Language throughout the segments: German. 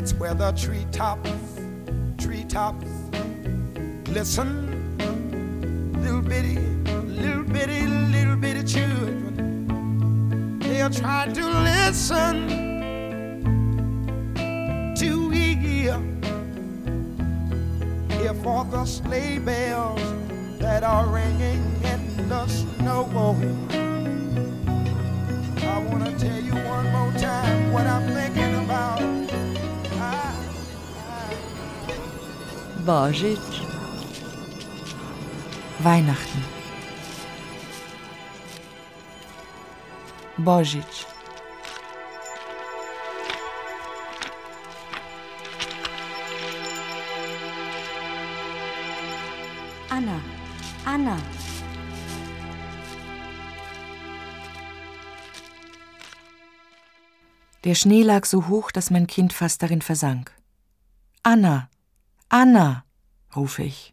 it's where the treetops, treetops glisten. Little bitty, little bitty, little bitty children. They are trying to listen to hear, hear for the sleigh bells that are ringing in the snow. I wanna tell you one more time what I'm thinking Božić. Weihnachten. Božić. Anna, Anna. Der Schnee lag so hoch, dass mein Kind fast darin versank. Anna, Anna, rufe ich.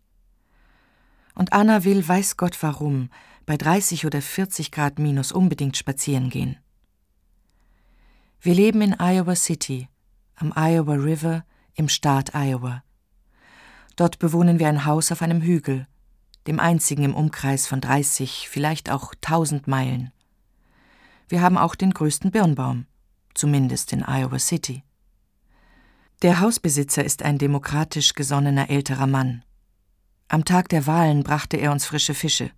Und Anna will, weiß Gott warum, bei 30 oder 40 Grad minus unbedingt spazieren gehen. Wir leben in Iowa City, am Iowa River, im Staat Iowa. Dort bewohnen wir ein Haus auf einem Hügel, dem einzigen im Umkreis von 30, vielleicht auch 1000 Meilen. Wir haben auch den größten Birnbaum, zumindest in Iowa City. Der Hausbesitzer ist ein demokratisch gesonnener älterer Mann. Am Tag der Wahlen brachte er uns frische Fische.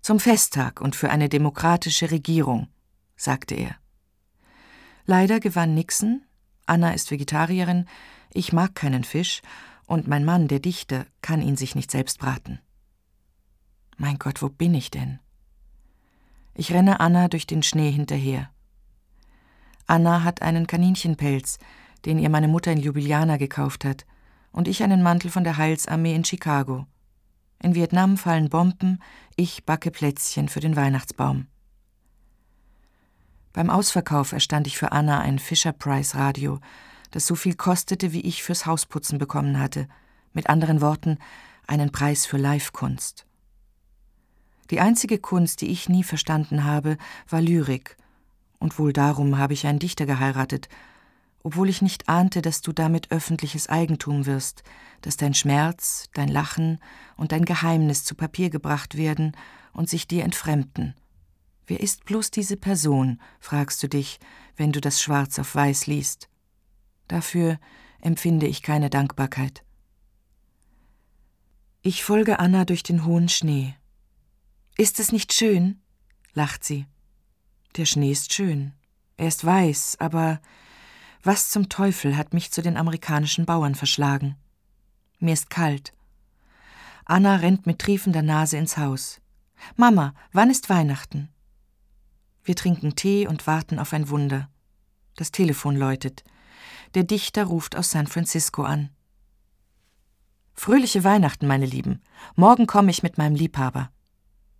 Zum Festtag und für eine demokratische Regierung, sagte er. Leider gewann Nixon, Anna ist Vegetarierin, ich mag keinen Fisch, und mein Mann, der Dichter, kann ihn sich nicht selbst braten. Mein Gott, wo bin ich denn? Ich renne Anna durch den Schnee hinterher. Anna hat einen Kaninchenpelz, den ihr meine Mutter in Ljubljana gekauft hat, und ich einen Mantel von der Heilsarmee in Chicago. In Vietnam fallen Bomben, ich backe Plätzchen für den Weihnachtsbaum. Beim Ausverkauf erstand ich für Anna ein Fisher Price Radio, das so viel kostete, wie ich fürs Hausputzen bekommen hatte, mit anderen Worten einen Preis für Live-Kunst. Die einzige Kunst, die ich nie verstanden habe, war Lyrik, und wohl darum habe ich einen Dichter geheiratet, obwohl ich nicht ahnte, dass du damit öffentliches Eigentum wirst, dass dein Schmerz, dein Lachen und dein Geheimnis zu Papier gebracht werden und sich dir entfremden. Wer ist bloß diese Person, fragst du dich, wenn du das Schwarz auf Weiß liest. Dafür empfinde ich keine Dankbarkeit. Ich folge Anna durch den hohen Schnee. Ist es nicht schön? lacht sie. Der Schnee ist schön. Er ist weiß, aber was zum Teufel hat mich zu den amerikanischen Bauern verschlagen? Mir ist kalt. Anna rennt mit triefender Nase ins Haus. Mama, wann ist Weihnachten? Wir trinken Tee und warten auf ein Wunder. Das Telefon läutet. Der Dichter ruft aus San Francisco an. Fröhliche Weihnachten, meine Lieben. Morgen komme ich mit meinem Liebhaber.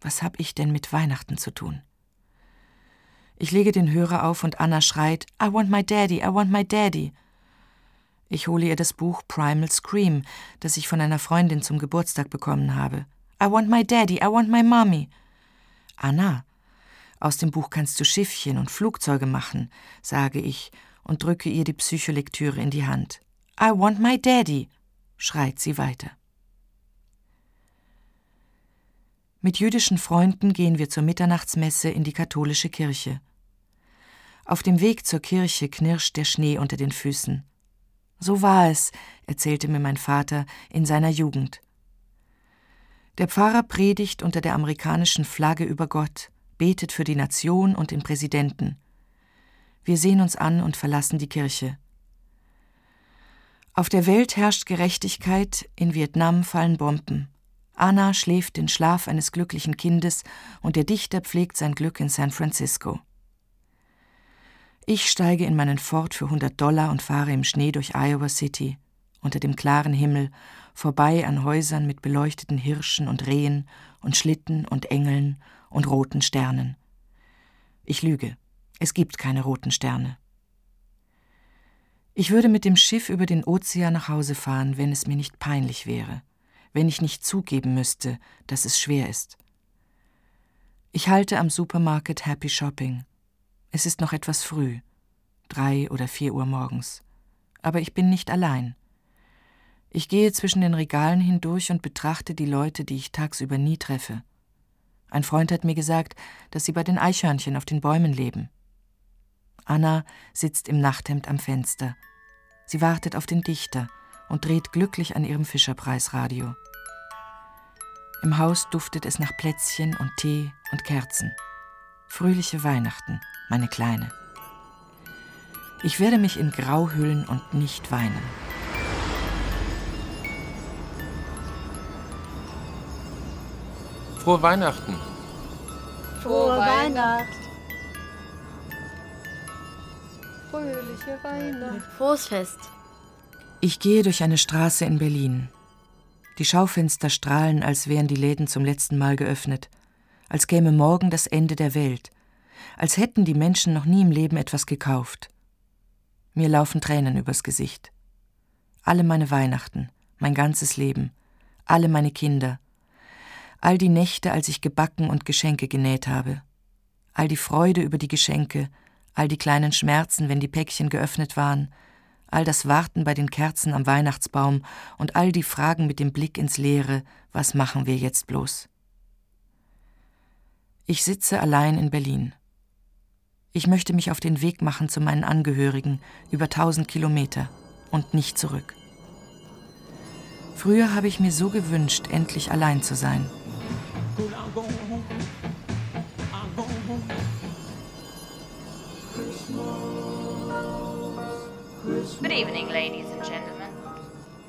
Was hab ich denn mit Weihnachten zu tun? Ich lege den Hörer auf und Anna schreit I want my daddy, I want my daddy. Ich hole ihr das Buch Primal Scream, das ich von einer Freundin zum Geburtstag bekommen habe. I want my daddy, I want my mommy. Anna, aus dem Buch kannst du Schiffchen und Flugzeuge machen, sage ich und drücke ihr die Psycholektüre in die Hand. I want my daddy, schreit sie weiter. Mit jüdischen Freunden gehen wir zur Mitternachtsmesse in die katholische Kirche. Auf dem Weg zur Kirche knirscht der Schnee unter den Füßen. So war es, erzählte mir mein Vater in seiner Jugend. Der Pfarrer predigt unter der amerikanischen Flagge über Gott, betet für die Nation und den Präsidenten. Wir sehen uns an und verlassen die Kirche. Auf der Welt herrscht Gerechtigkeit, in Vietnam fallen Bomben. Anna schläft den Schlaf eines glücklichen Kindes und der Dichter pflegt sein Glück in San Francisco. Ich steige in meinen Ford für 100 Dollar und fahre im Schnee durch Iowa City, unter dem klaren Himmel, vorbei an Häusern mit beleuchteten Hirschen und Rehen und Schlitten und Engeln und roten Sternen. Ich lüge, es gibt keine roten Sterne. Ich würde mit dem Schiff über den Ozean nach Hause fahren, wenn es mir nicht peinlich wäre, wenn ich nicht zugeben müsste, dass es schwer ist. Ich halte am Supermarket Happy Shopping. Es ist noch etwas früh, drei oder vier Uhr morgens, aber ich bin nicht allein. Ich gehe zwischen den Regalen hindurch und betrachte die Leute, die ich tagsüber nie treffe. Ein Freund hat mir gesagt, dass sie bei den Eichhörnchen auf den Bäumen leben. Anna sitzt im Nachthemd am Fenster. Sie wartet auf den Dichter und dreht glücklich an ihrem Fischerpreisradio. Im Haus duftet es nach Plätzchen und Tee und Kerzen. Fröhliche Weihnachten, meine Kleine. Ich werde mich in Grau hüllen und nicht weinen. Frohe Weihnachten. Frohe Weihnacht. Fröhliche Weihnacht. Frohes Fest. Ich gehe durch eine Straße in Berlin. Die Schaufenster strahlen, als wären die Läden zum letzten Mal geöffnet, als käme morgen das Ende der Welt, als hätten die Menschen noch nie im Leben etwas gekauft. Mir laufen Tränen übers Gesicht. Alle meine Weihnachten, mein ganzes Leben, alle meine Kinder, all die Nächte, als ich gebacken und Geschenke genäht habe, all die Freude über die Geschenke, all die kleinen Schmerzen, wenn die Päckchen geöffnet waren, all das Warten bei den Kerzen am Weihnachtsbaum und all die Fragen mit dem Blick ins Leere, was machen wir jetzt bloß? Ich sitze allein in Berlin. Ich möchte mich auf den Weg machen zu meinen Angehörigen über tausend Kilometer und nicht zurück. Früher habe ich mir so gewünscht, endlich allein zu sein. Good evening, ladies and gentlemen.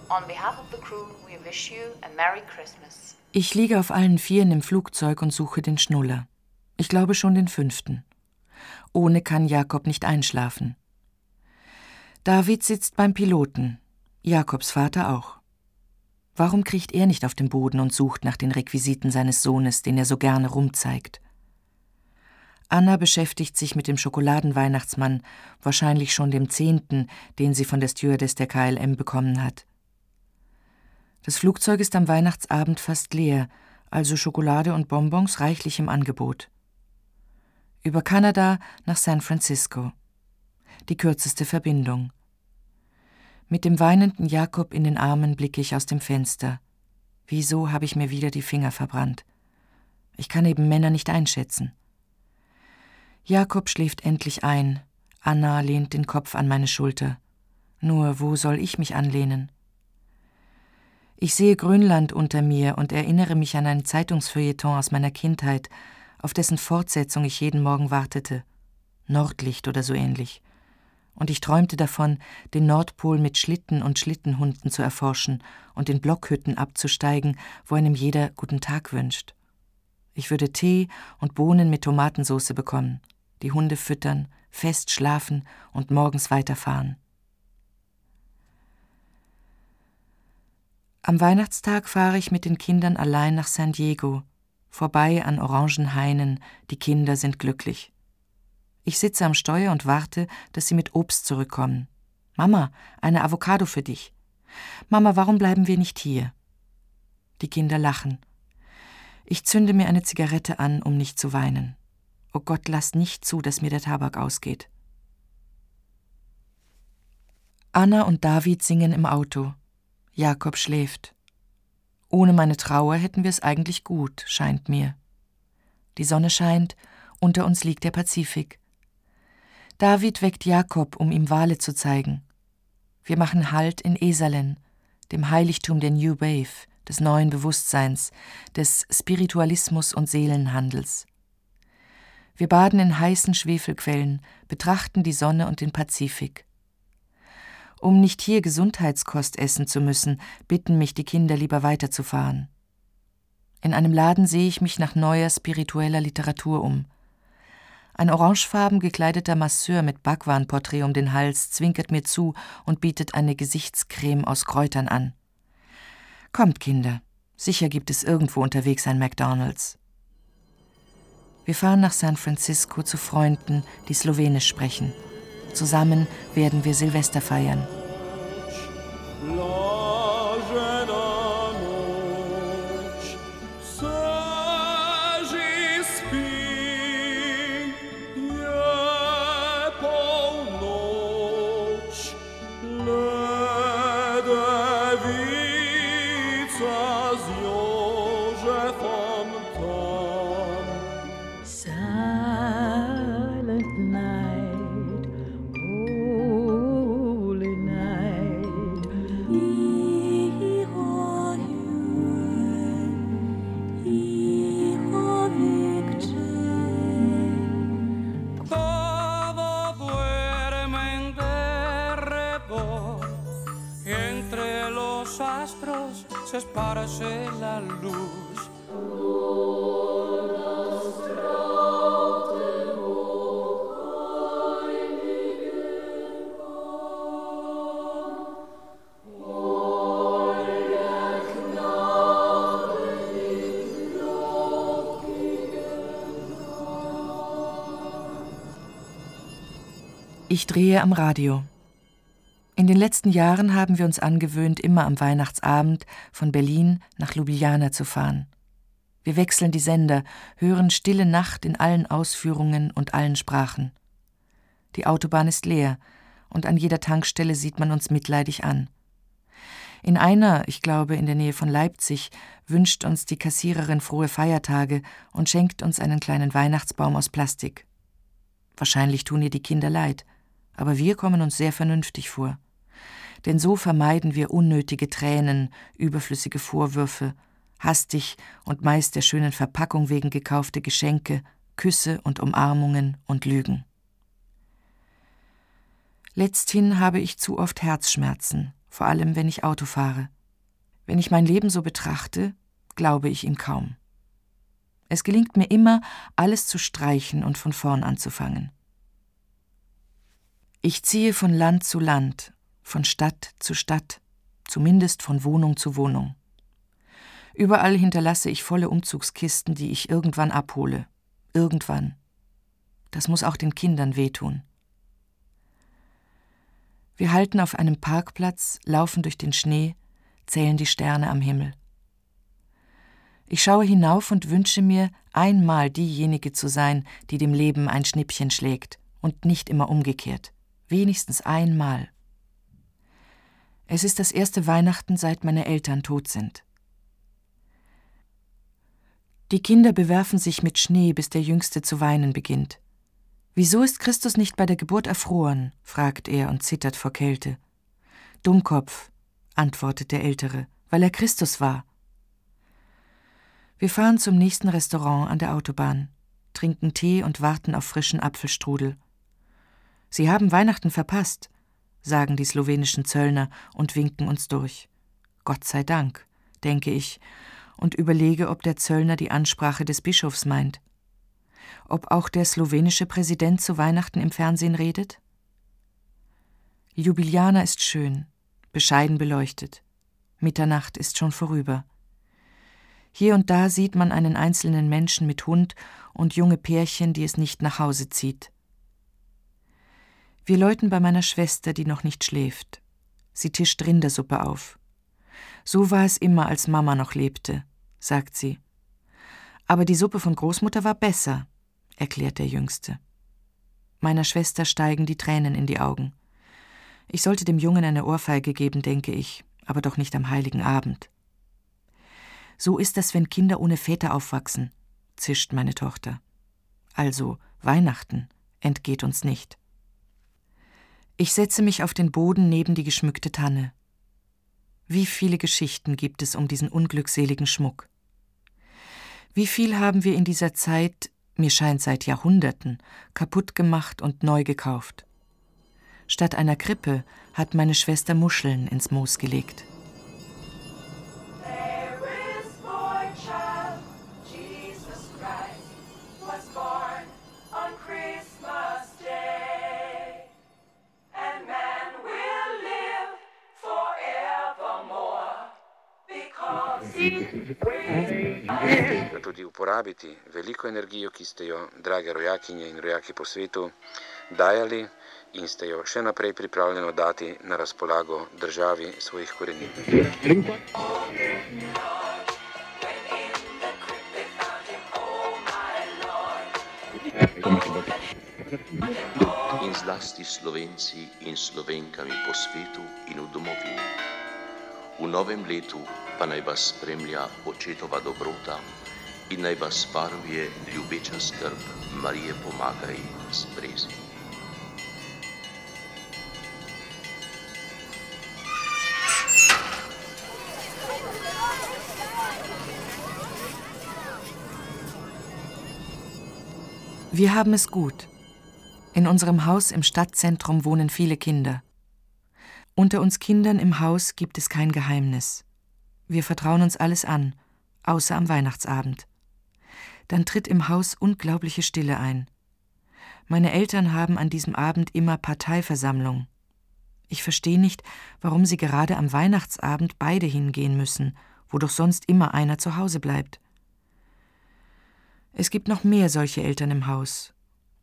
On behalf of the crew, we wish you a Merry Christmas. Ich liege auf allen Vieren im Flugzeug und suche den Schnuller. Ich glaube schon den fünften. Ohne kann Jakob nicht einschlafen. David sitzt beim Piloten, Jakobs Vater auch. Warum kriecht er nicht auf den Boden und sucht nach den Requisiten seines Sohnes, den er so gerne rumzeigt? Anna beschäftigt sich mit dem Schokoladenweihnachtsmann, wahrscheinlich schon dem zehnten, den sie von der Stewardess der KLM bekommen hat. Das Flugzeug ist am Weihnachtsabend fast leer, also Schokolade und Bonbons reichlich im Angebot. Über Kanada nach San Francisco. Die kürzeste Verbindung. Mit dem weinenden Jakob in den Armen blicke ich aus dem Fenster. Wieso habe ich mir wieder die Finger verbrannt? Ich kann eben Männer nicht einschätzen. Jakob schläft endlich ein. Anna lehnt den Kopf an meine Schulter. Nur wo soll ich mich anlehnen? Ich sehe Grönland unter mir und erinnere mich an ein Zeitungsfeuilleton aus meiner Kindheit, auf dessen Fortsetzung ich jeden Morgen wartete. Nordlicht oder so ähnlich und ich träumte davon, den Nordpol mit Schlitten und Schlittenhunden zu erforschen und in Blockhütten abzusteigen, wo einem jeder guten Tag wünscht. Ich würde Tee und Bohnen mit Tomatensauce bekommen, die Hunde füttern, fest schlafen und morgens weiterfahren. Am Weihnachtstag fahre ich mit den Kindern allein nach San Diego, vorbei an Orangenhainen, die Kinder sind glücklich. Ich sitze am Steuer und warte, dass sie mit Obst zurückkommen. Mama, eine Avocado für dich. Mama, warum bleiben wir nicht hier? Die Kinder lachen. Ich zünde mir eine Zigarette an, um nicht zu weinen. Oh Gott, lass nicht zu, dass mir der Tabak ausgeht. Anna und David singen im Auto. Jakob schläft. Ohne meine Trauer hätten wir es eigentlich gut, scheint mir. Die Sonne scheint, unter uns liegt der Pazifik. David weckt Jakob, um ihm Wale zu zeigen. Wir machen Halt in Esalen, dem Heiligtum der New Wave, des neuen Bewusstseins, des Spiritualismus und Seelenhandels. Wir baden in heißen Schwefelquellen, betrachten die Sonne und den Pazifik. Um nicht hier Gesundheitskost essen zu müssen, bitten mich die Kinder lieber weiterzufahren. In einem Laden sehe ich mich nach neuer spiritueller Literatur um. Ein orangefarben gekleideter Masseur mit Bhagwan-Porträt um den Hals zwinkert mir zu und bietet eine Gesichtscreme aus Kräutern an. Kommt, Kinder, sicher gibt es irgendwo unterwegs ein McDonalds. Wir fahren nach San Francisco zu Freunden, die Slowenisch sprechen. Zusammen werden wir Silvester feiern. Ich drehe am Radio. In den letzten Jahren haben wir uns angewöhnt, immer am Weihnachtsabend von Berlin nach Ljubljana zu fahren. Wir wechseln die Sender, hören Stille Nacht in allen Ausführungen und allen Sprachen. Die Autobahn ist leer, und an jeder Tankstelle sieht man uns mitleidig an. In einer, ich glaube in der Nähe von Leipzig, wünscht uns die Kassiererin frohe Feiertage und schenkt uns einen kleinen Weihnachtsbaum aus Plastik. Wahrscheinlich tun ihr die Kinder leid aber wir kommen uns sehr vernünftig vor. Denn so vermeiden wir unnötige Tränen, überflüssige Vorwürfe, hastig und meist der schönen Verpackung wegen gekaufte Geschenke, Küsse und Umarmungen und Lügen. Letzthin habe ich zu oft Herzschmerzen, vor allem wenn ich Auto fahre. Wenn ich mein Leben so betrachte, glaube ich ihm kaum. Es gelingt mir immer, alles zu streichen und von vorn anzufangen. Ich ziehe von Land zu Land, von Stadt zu Stadt, zumindest von Wohnung zu Wohnung. Überall hinterlasse ich volle Umzugskisten, die ich irgendwann abhole. Irgendwann. Das muss auch den Kindern wehtun. Wir halten auf einem Parkplatz, laufen durch den Schnee, zählen die Sterne am Himmel. Ich schaue hinauf und wünsche mir, einmal diejenige zu sein, die dem Leben ein Schnippchen schlägt und nicht immer umgekehrt wenigstens einmal. Es ist das erste Weihnachten, seit meine Eltern tot sind. Die Kinder bewerfen sich mit Schnee, bis der Jüngste zu weinen beginnt. Wieso ist Christus nicht bei der Geburt erfroren? fragt er und zittert vor Kälte. Dummkopf, antwortet der Ältere, weil er Christus war. Wir fahren zum nächsten Restaurant an der Autobahn, trinken Tee und warten auf frischen Apfelstrudel. Sie haben Weihnachten verpasst, sagen die slowenischen Zöllner und winken uns durch. Gott sei Dank, denke ich, und überlege, ob der Zöllner die Ansprache des Bischofs meint. Ob auch der slowenische Präsident zu Weihnachten im Fernsehen redet? Ljubljana ist schön, bescheiden beleuchtet. Mitternacht ist schon vorüber. Hier und da sieht man einen einzelnen Menschen mit Hund und junge Pärchen, die es nicht nach Hause zieht. Wir läuten bei meiner Schwester, die noch nicht schläft. Sie tischt Rindersuppe auf. So war es immer, als Mama noch lebte, sagt sie. Aber die Suppe von Großmutter war besser, erklärt der Jüngste. Meiner Schwester steigen die Tränen in die Augen. Ich sollte dem Jungen eine Ohrfeige geben, denke ich, aber doch nicht am heiligen Abend. So ist das, wenn Kinder ohne Väter aufwachsen, zischt meine Tochter. Also Weihnachten entgeht uns nicht. Ich setze mich auf den Boden neben die geschmückte Tanne. Wie viele Geschichten gibt es um diesen unglückseligen Schmuck? Wie viel haben wir in dieser Zeit, mir scheint seit Jahrhunderten, kaputt gemacht und neu gekauft? Statt einer Krippe hat meine Schwester Muscheln ins Moos gelegt. Tudi uporabiti veliko energijo, ki ste jo, drage rojakinje in rojaki po svetu, dajali in ste jo še naprej pripravljeni dati na razpolago državi svojih korenin. In zlasti Slovenci in Slovenkami po svetu in v domovini. V novem letu pa naj vas spremlja očetova dobrota in naj vas varuje ljubeča skrb Marije pomagaj z brezi. Wir haben es gut. In unserem Haus im Stadtzentrum wohnen viele Kinder. Unter uns Kindern im Haus gibt es kein Geheimnis. Wir vertrauen uns alles an, außer am Weihnachtsabend. Dann tritt im Haus unglaubliche Stille ein. Meine Eltern haben an diesem Abend immer Parteiversammlung. Ich verstehe nicht, warum sie gerade am Weihnachtsabend beide hingehen müssen, wo doch sonst immer einer zu Hause bleibt. Es gibt noch mehr solche Eltern im Haus,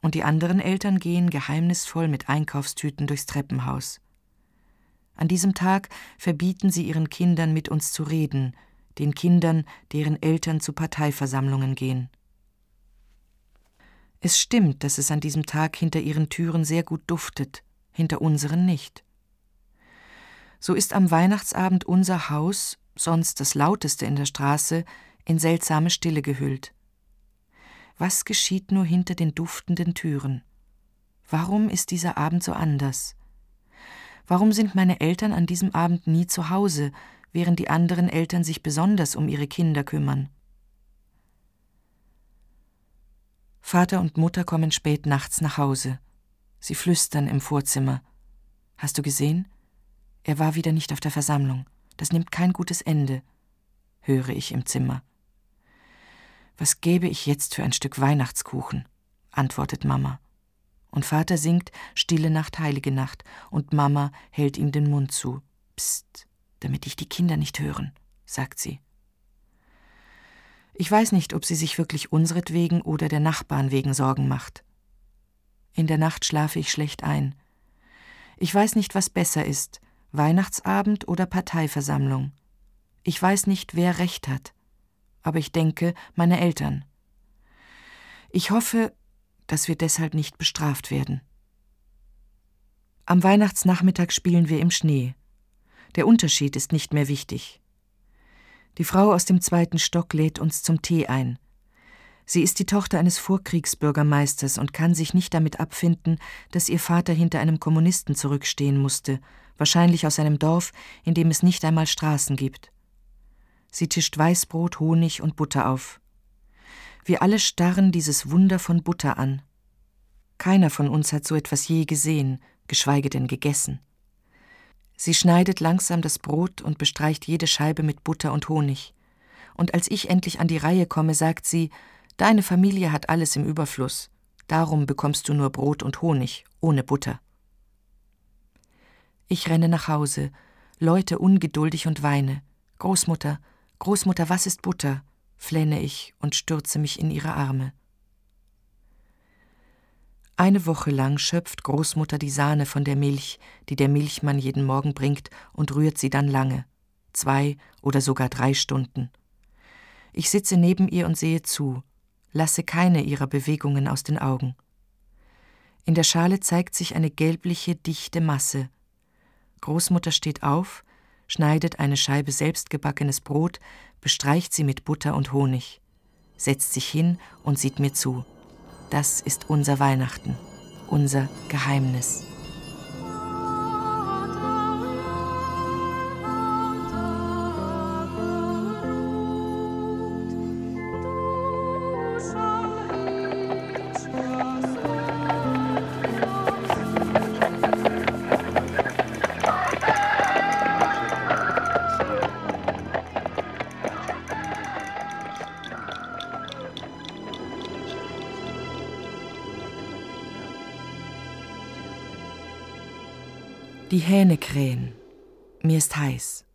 und die anderen Eltern gehen geheimnisvoll mit Einkaufstüten durchs Treppenhaus. An diesem Tag verbieten sie ihren Kindern mit uns zu reden, den Kindern, deren Eltern zu Parteiversammlungen gehen. Es stimmt, dass es an diesem Tag hinter ihren Türen sehr gut duftet, hinter unseren nicht. So ist am Weihnachtsabend unser Haus, sonst das lauteste in der Straße, in seltsame Stille gehüllt. Was geschieht nur hinter den duftenden Türen? Warum ist dieser Abend so anders? Warum sind meine Eltern an diesem Abend nie zu Hause, während die anderen Eltern sich besonders um ihre Kinder kümmern? Vater und Mutter kommen spät nachts nach Hause. Sie flüstern im Vorzimmer. Hast du gesehen? Er war wieder nicht auf der Versammlung. Das nimmt kein gutes Ende, höre ich im Zimmer. Was gäbe ich jetzt für ein Stück Weihnachtskuchen? antwortet Mama. Und Vater singt Stille Nacht, heilige Nacht, und Mama hält ihm den Mund zu. Psst, damit dich die Kinder nicht hören, sagt sie. Ich weiß nicht, ob sie sich wirklich unseretwegen oder der Nachbarn wegen Sorgen macht. In der Nacht schlafe ich schlecht ein. Ich weiß nicht, was besser ist, Weihnachtsabend oder Parteiversammlung. Ich weiß nicht, wer recht hat aber ich denke, meine Eltern. Ich hoffe, dass wir deshalb nicht bestraft werden. Am Weihnachtsnachmittag spielen wir im Schnee. Der Unterschied ist nicht mehr wichtig. Die Frau aus dem zweiten Stock lädt uns zum Tee ein. Sie ist die Tochter eines Vorkriegsbürgermeisters und kann sich nicht damit abfinden, dass ihr Vater hinter einem Kommunisten zurückstehen musste, wahrscheinlich aus einem Dorf, in dem es nicht einmal Straßen gibt. Sie tischt Weißbrot, Honig und Butter auf. Wir alle starren dieses Wunder von Butter an. Keiner von uns hat so etwas je gesehen, geschweige denn gegessen. Sie schneidet langsam das Brot und bestreicht jede Scheibe mit Butter und Honig. Und als ich endlich an die Reihe komme, sagt sie, Deine Familie hat alles im Überfluss, darum bekommst du nur Brot und Honig, ohne Butter. Ich renne nach Hause, läute ungeduldig und weine. Großmutter, Großmutter, was ist Butter? Flenne ich und stürze mich in ihre Arme. Eine Woche lang schöpft Großmutter die Sahne von der Milch, die der Milchmann jeden Morgen bringt, und rührt sie dann lange, zwei oder sogar drei Stunden. Ich sitze neben ihr und sehe zu, lasse keine ihrer Bewegungen aus den Augen. In der Schale zeigt sich eine gelbliche, dichte Masse. Großmutter steht auf, schneidet eine Scheibe selbstgebackenes Brot, bestreicht sie mit Butter und Honig, setzt sich hin und sieht mir zu. Das ist unser Weihnachten, unser Geheimnis. Hähne krähen. Mir ist heiß.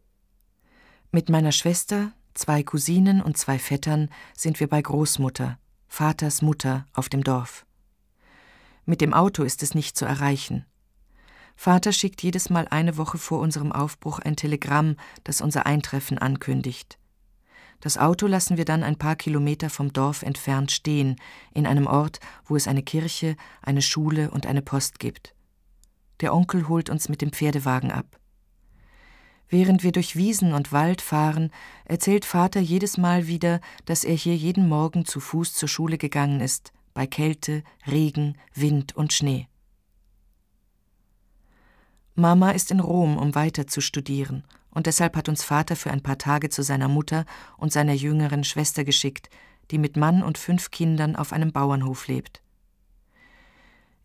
Mit meiner Schwester, Zwei Cousinen und zwei Vettern sind wir bei Großmutter, Vaters Mutter, auf dem Dorf. Mit dem Auto ist es nicht zu erreichen. Vater schickt jedes Mal eine Woche vor unserem Aufbruch ein Telegramm, das unser Eintreffen ankündigt. Das Auto lassen wir dann ein paar Kilometer vom Dorf entfernt stehen, in einem Ort, wo es eine Kirche, eine Schule und eine Post gibt. Der Onkel holt uns mit dem Pferdewagen ab. Während wir durch Wiesen und Wald fahren, erzählt Vater jedes Mal wieder, dass er hier jeden Morgen zu Fuß zur Schule gegangen ist, bei Kälte, Regen, Wind und Schnee. Mama ist in Rom, um weiter zu studieren, und deshalb hat uns Vater für ein paar Tage zu seiner Mutter und seiner jüngeren Schwester geschickt, die mit Mann und fünf Kindern auf einem Bauernhof lebt.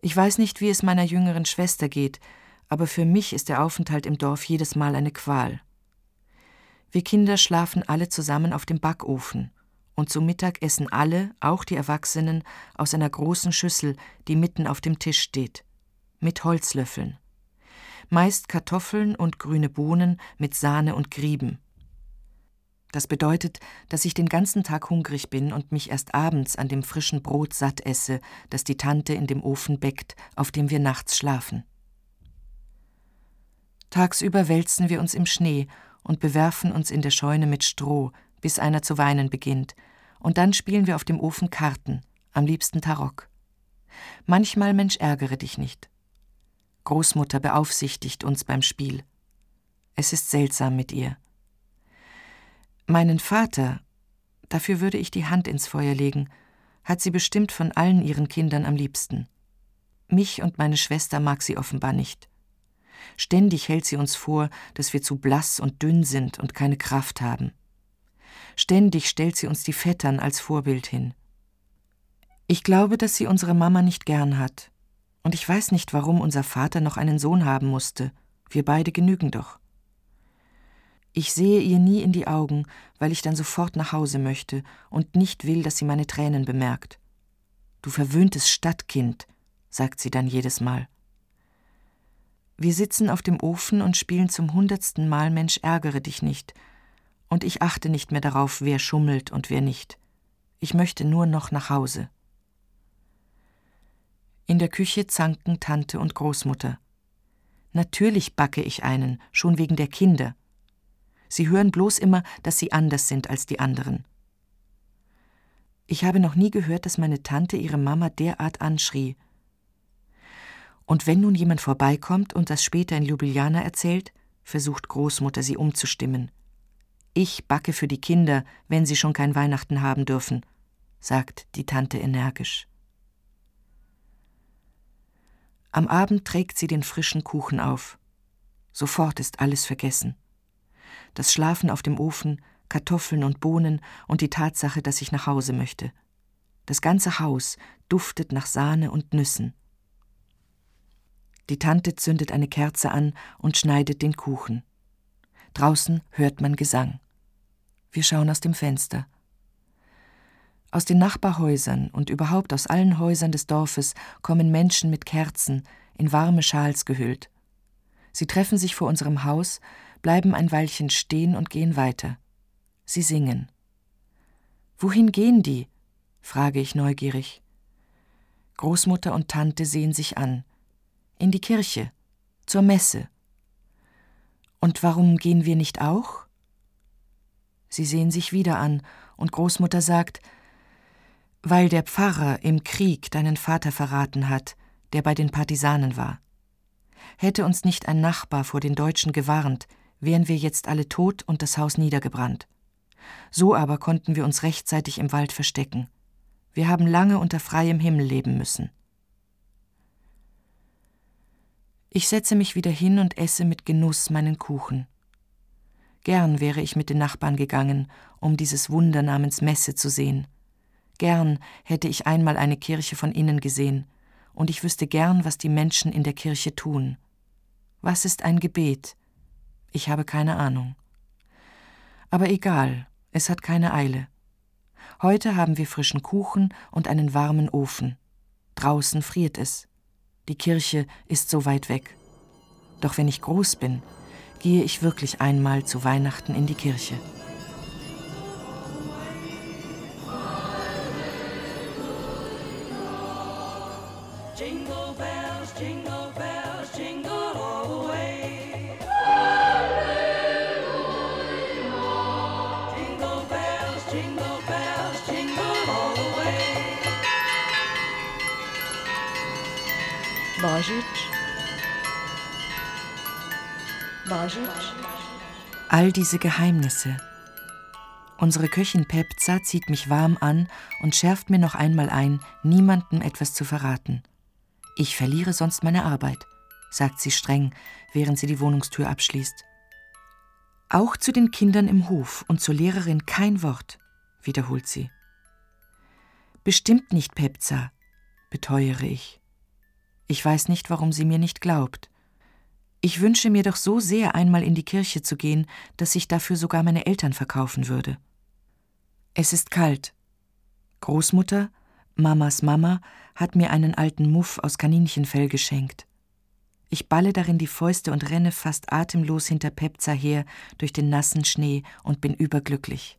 Ich weiß nicht, wie es meiner jüngeren Schwester geht, aber für mich ist der Aufenthalt im Dorf jedes Mal eine Qual. Wir Kinder schlafen alle zusammen auf dem Backofen, und zu Mittag essen alle, auch die Erwachsenen, aus einer großen Schüssel, die mitten auf dem Tisch steht, mit Holzlöffeln. Meist Kartoffeln und grüne Bohnen mit Sahne und Grieben. Das bedeutet, dass ich den ganzen Tag hungrig bin und mich erst abends an dem frischen Brot satt esse, das die Tante in dem Ofen bäckt, auf dem wir nachts schlafen. Tagsüber wälzen wir uns im Schnee und bewerfen uns in der Scheune mit Stroh, bis einer zu weinen beginnt, und dann spielen wir auf dem Ofen Karten, am liebsten Tarok. Manchmal Mensch ärgere dich nicht. Großmutter beaufsichtigt uns beim Spiel. Es ist seltsam mit ihr. Meinen Vater, dafür würde ich die Hand ins Feuer legen, hat sie bestimmt von allen ihren Kindern am liebsten. Mich und meine Schwester mag sie offenbar nicht. Ständig hält sie uns vor, dass wir zu blass und dünn sind und keine Kraft haben. Ständig stellt sie uns die Vettern als Vorbild hin. Ich glaube, dass sie unsere Mama nicht gern hat. Und ich weiß nicht, warum unser Vater noch einen Sohn haben musste. Wir beide genügen doch. Ich sehe ihr nie in die Augen, weil ich dann sofort nach Hause möchte und nicht will, dass sie meine Tränen bemerkt. Du verwöhntes Stadtkind, sagt sie dann jedes Mal. Wir sitzen auf dem Ofen und spielen zum hundertsten Mal Mensch ärgere dich nicht, und ich achte nicht mehr darauf, wer schummelt und wer nicht. Ich möchte nur noch nach Hause. In der Küche zanken Tante und Großmutter. Natürlich backe ich einen, schon wegen der Kinder. Sie hören bloß immer, dass sie anders sind als die anderen. Ich habe noch nie gehört, dass meine Tante ihre Mama derart anschrie, und wenn nun jemand vorbeikommt und das später in Ljubljana erzählt, versucht Großmutter sie umzustimmen. Ich backe für die Kinder, wenn sie schon kein Weihnachten haben dürfen, sagt die Tante energisch. Am Abend trägt sie den frischen Kuchen auf. Sofort ist alles vergessen. Das Schlafen auf dem Ofen, Kartoffeln und Bohnen und die Tatsache, dass ich nach Hause möchte. Das ganze Haus duftet nach Sahne und Nüssen. Die Tante zündet eine Kerze an und schneidet den Kuchen. Draußen hört man Gesang. Wir schauen aus dem Fenster. Aus den Nachbarhäusern und überhaupt aus allen Häusern des Dorfes kommen Menschen mit Kerzen, in warme Schals gehüllt. Sie treffen sich vor unserem Haus, bleiben ein Weilchen stehen und gehen weiter. Sie singen. Wohin gehen die? frage ich neugierig. Großmutter und Tante sehen sich an in die Kirche, zur Messe. Und warum gehen wir nicht auch? Sie sehen sich wieder an, und Großmutter sagt, weil der Pfarrer im Krieg deinen Vater verraten hat, der bei den Partisanen war. Hätte uns nicht ein Nachbar vor den Deutschen gewarnt, wären wir jetzt alle tot und das Haus niedergebrannt. So aber konnten wir uns rechtzeitig im Wald verstecken. Wir haben lange unter freiem Himmel leben müssen. Ich setze mich wieder hin und esse mit Genuss meinen Kuchen. Gern wäre ich mit den Nachbarn gegangen, um dieses Wunder namens Messe zu sehen. Gern hätte ich einmal eine Kirche von innen gesehen, und ich wüsste gern, was die Menschen in der Kirche tun. Was ist ein Gebet? Ich habe keine Ahnung. Aber egal, es hat keine Eile. Heute haben wir frischen Kuchen und einen warmen Ofen. Draußen friert es. Die Kirche ist so weit weg. Doch wenn ich groß bin, gehe ich wirklich einmal zu Weihnachten in die Kirche. Božič, Božič, All diese Geheimnisse. Unsere Köchin Pepza zieht mich warm an und schärft mir noch einmal ein, niemandem etwas zu verraten. Ich verliere sonst meine Arbeit, sagt sie streng, während sie die Wohnungstür abschließt. Auch zu den Kindern im Hof und zur Lehrerin kein Wort, wiederholt sie. Bestimmt nicht, Pepza, beteuere ich. Ich weiß nicht, warum sie mir nicht glaubt. Ich wünsche mir doch so sehr, einmal in die Kirche zu gehen, dass ich dafür sogar meine Eltern verkaufen würde. Es ist kalt. Großmutter, Mamas Mama, hat mir einen alten Muff aus Kaninchenfell geschenkt. Ich balle darin die Fäuste und renne fast atemlos hinter Pepza her durch den nassen Schnee und bin überglücklich.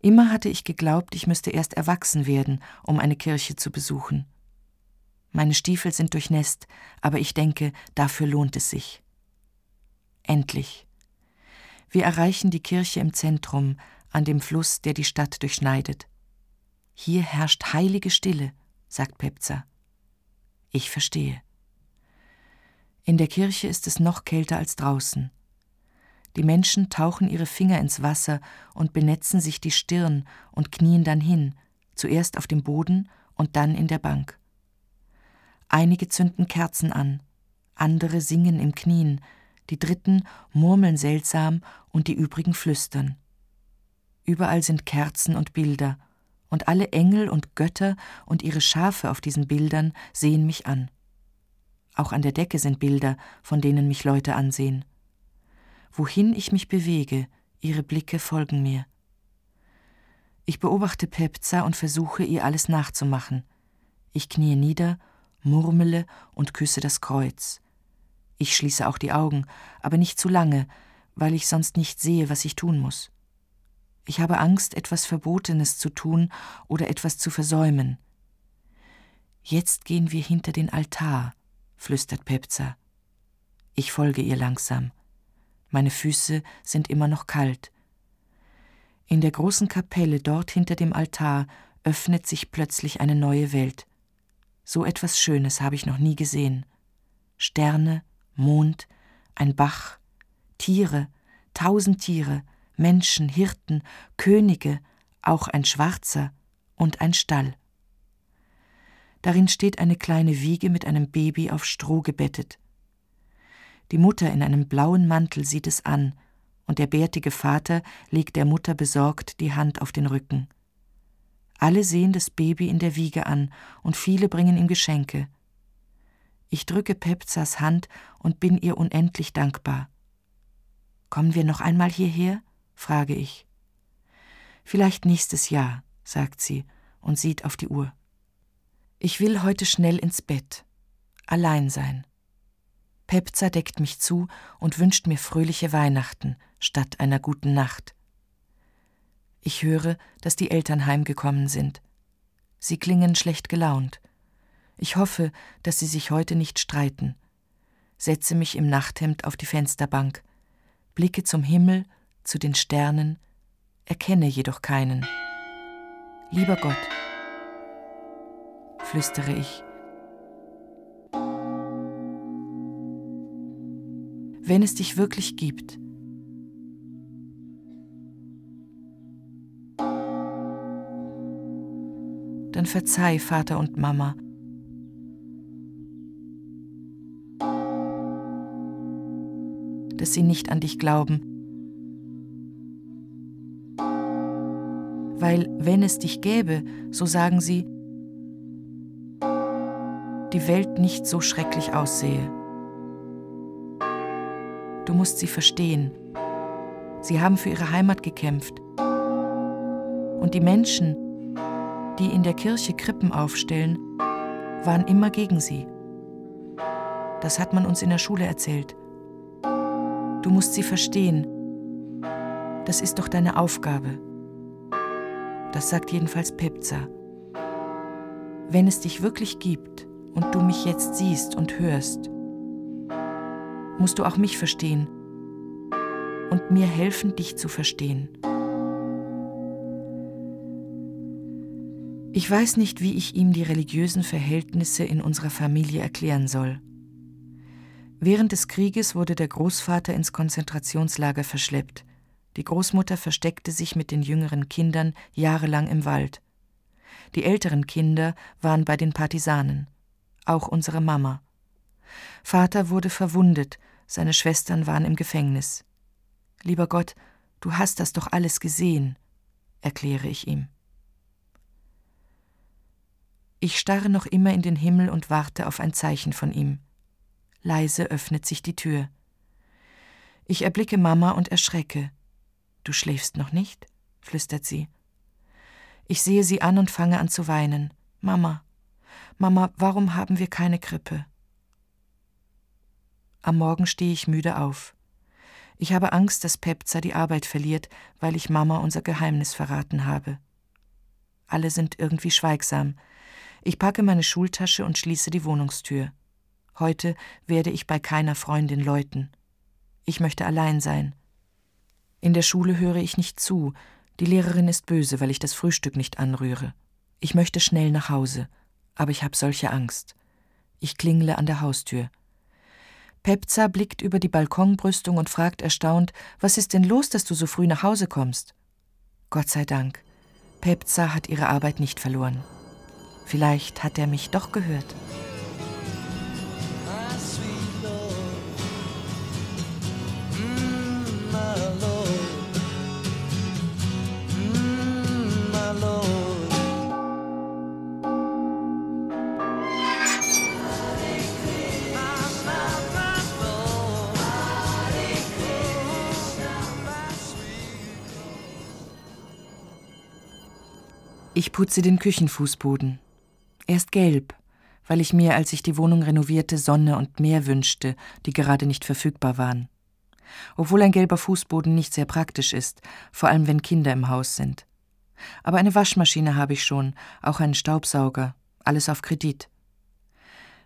Immer hatte ich geglaubt, ich müsste erst erwachsen werden, um eine Kirche zu besuchen. Meine Stiefel sind durchnässt, aber ich denke, dafür lohnt es sich. Endlich. Wir erreichen die Kirche im Zentrum, an dem Fluss, der die Stadt durchschneidet. Hier herrscht heilige Stille, sagt Pepza. Ich verstehe. In der Kirche ist es noch kälter als draußen. Die Menschen tauchen ihre Finger ins Wasser und benetzen sich die Stirn und knien dann hin, zuerst auf dem Boden und dann in der Bank. Einige zünden Kerzen an, andere singen im Knien, die dritten murmeln seltsam und die übrigen flüstern. Überall sind Kerzen und Bilder, und alle Engel und Götter und ihre Schafe auf diesen Bildern sehen mich an. Auch an der Decke sind Bilder, von denen mich Leute ansehen. Wohin ich mich bewege, ihre Blicke folgen mir. Ich beobachte Pepza und versuche, ihr alles nachzumachen. Ich kniee nieder murmele und küsse das Kreuz. Ich schließe auch die Augen, aber nicht zu lange, weil ich sonst nicht sehe, was ich tun muss. Ich habe Angst, etwas Verbotenes zu tun oder etwas zu versäumen. Jetzt gehen wir hinter den Altar, flüstert Pepza. Ich folge ihr langsam. Meine Füße sind immer noch kalt. In der großen Kapelle dort hinter dem Altar öffnet sich plötzlich eine neue Welt. So etwas Schönes habe ich noch nie gesehen. Sterne, Mond, ein Bach, Tiere, tausend Tiere, Menschen, Hirten, Könige, auch ein Schwarzer und ein Stall. Darin steht eine kleine Wiege mit einem Baby auf Stroh gebettet. Die Mutter in einem blauen Mantel sieht es an, und der bärtige Vater legt der Mutter besorgt die Hand auf den Rücken. Alle sehen das Baby in der Wiege an und viele bringen ihm Geschenke. Ich drücke Pepzas Hand und bin ihr unendlich dankbar. Kommen wir noch einmal hierher? frage ich. Vielleicht nächstes Jahr, sagt sie und sieht auf die Uhr. Ich will heute schnell ins Bett, allein sein. Pepza deckt mich zu und wünscht mir fröhliche Weihnachten statt einer guten Nacht. Ich höre, dass die Eltern heimgekommen sind. Sie klingen schlecht gelaunt. Ich hoffe, dass sie sich heute nicht streiten. Setze mich im Nachthemd auf die Fensterbank, blicke zum Himmel, zu den Sternen, erkenne jedoch keinen. Lieber Gott, flüstere ich. Wenn es dich wirklich gibt, dann verzeih Vater und Mama. dass sie nicht an dich glauben. Weil wenn es dich gäbe, so sagen sie, die Welt nicht so schrecklich aussehe. Du musst sie verstehen. Sie haben für ihre Heimat gekämpft. Und die Menschen, die in der Kirche Krippen aufstellen, waren immer gegen sie. Das hat man uns in der Schule erzählt. Du musst sie verstehen. Das ist doch deine Aufgabe. Das sagt jedenfalls Pepza. Wenn es dich wirklich gibt, und du mich jetzt siehst und hörst, musst du auch mich verstehen und mir helfen, dich zu verstehen. Ich weiß nicht, wie ich ihm die religiösen Verhältnisse in unserer Familie erklären soll. Während des Krieges wurde der Großvater ins Konzentrationslager verschleppt. Die Großmutter versteckte sich mit den jüngeren Kindern jahrelang im Wald. Die älteren Kinder waren bei den Partisanen, auch unsere Mama. Vater wurde verwundet, seine Schwestern waren im Gefängnis. Lieber Gott, du hast das doch alles gesehen, erkläre ich ihm. Ich starre noch immer in den Himmel und warte auf ein Zeichen von ihm. Leise öffnet sich die Tür. Ich erblicke Mama und erschrecke. Du schläfst noch nicht? flüstert sie. Ich sehe sie an und fange an zu weinen. Mama, Mama, warum haben wir keine Krippe? Am Morgen stehe ich müde auf. Ich habe Angst, dass Pepza die Arbeit verliert, weil ich Mama unser Geheimnis verraten habe. Alle sind irgendwie schweigsam. Ich packe meine Schultasche und schließe die Wohnungstür. Heute werde ich bei keiner Freundin läuten. Ich möchte allein sein. In der Schule höre ich nicht zu. Die Lehrerin ist böse, weil ich das Frühstück nicht anrühre. Ich möchte schnell nach Hause, aber ich habe solche Angst. Ich klingle an der Haustür. Pepza blickt über die Balkonbrüstung und fragt erstaunt, was ist denn los, dass du so früh nach Hause kommst? Gott sei Dank. Pepza hat ihre Arbeit nicht verloren. Vielleicht hat er mich doch gehört. Ich putze den Küchenfußboden. Er ist gelb, weil ich mir, als ich die Wohnung renovierte, Sonne und Meer wünschte, die gerade nicht verfügbar waren. Obwohl ein gelber Fußboden nicht sehr praktisch ist, vor allem wenn Kinder im Haus sind. Aber eine Waschmaschine habe ich schon, auch einen Staubsauger, alles auf Kredit.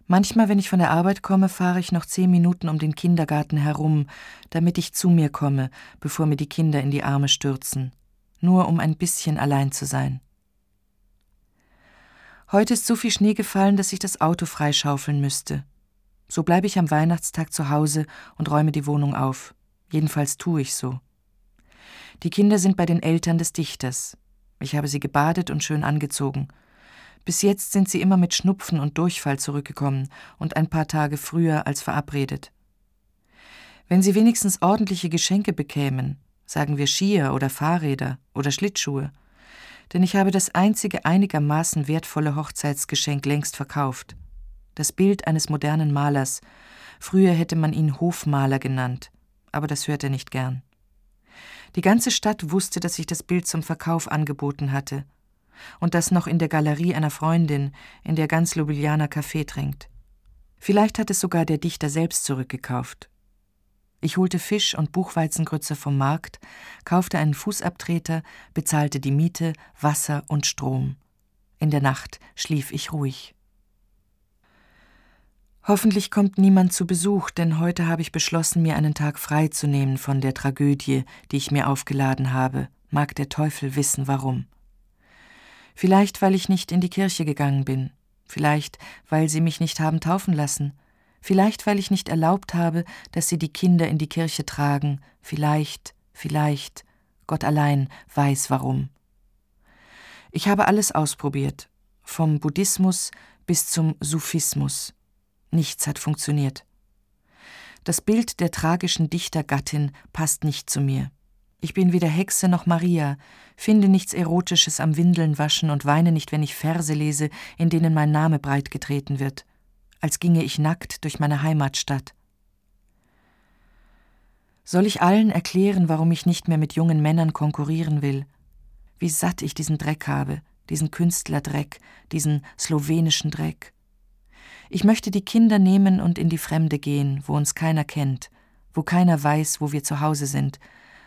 Manchmal, wenn ich von der Arbeit komme, fahre ich noch zehn Minuten um den Kindergarten herum, damit ich zu mir komme, bevor mir die Kinder in die Arme stürzen, nur um ein bisschen allein zu sein. Heute ist so viel Schnee gefallen, dass ich das Auto freischaufeln müsste. So bleibe ich am Weihnachtstag zu Hause und räume die Wohnung auf. Jedenfalls tue ich so. Die Kinder sind bei den Eltern des Dichters. Ich habe sie gebadet und schön angezogen. Bis jetzt sind sie immer mit Schnupfen und Durchfall zurückgekommen und ein paar Tage früher als verabredet. Wenn sie wenigstens ordentliche Geschenke bekämen, sagen wir Skier oder Fahrräder oder Schlittschuhe, denn ich habe das einzige einigermaßen wertvolle Hochzeitsgeschenk längst verkauft. Das Bild eines modernen Malers. Früher hätte man ihn Hofmaler genannt, aber das hört er nicht gern. Die ganze Stadt wusste, dass ich das Bild zum Verkauf angeboten hatte. Und das noch in der Galerie einer Freundin, in der ganz Ljubljana Kaffee trinkt. Vielleicht hat es sogar der Dichter selbst zurückgekauft. Ich holte Fisch und Buchweizengrütze vom Markt, kaufte einen Fußabtreter, bezahlte die Miete, Wasser und Strom. In der Nacht schlief ich ruhig. Hoffentlich kommt niemand zu Besuch, denn heute habe ich beschlossen, mir einen Tag frei zu nehmen von der Tragödie, die ich mir aufgeladen habe, mag der Teufel wissen warum. Vielleicht, weil ich nicht in die Kirche gegangen bin, vielleicht, weil sie mich nicht haben taufen lassen, vielleicht weil ich nicht erlaubt habe, dass sie die Kinder in die Kirche tragen, vielleicht, vielleicht, Gott allein weiß warum. Ich habe alles ausprobiert, vom Buddhismus bis zum Sufismus. Nichts hat funktioniert. Das Bild der tragischen Dichtergattin passt nicht zu mir. Ich bin weder Hexe noch Maria, finde nichts Erotisches am Windeln waschen und weine nicht, wenn ich Verse lese, in denen mein Name breitgetreten wird als ginge ich nackt durch meine Heimatstadt. Soll ich allen erklären, warum ich nicht mehr mit jungen Männern konkurrieren will? Wie satt ich diesen Dreck habe, diesen Künstlerdreck, diesen slowenischen Dreck. Ich möchte die Kinder nehmen und in die Fremde gehen, wo uns keiner kennt, wo keiner weiß, wo wir zu Hause sind,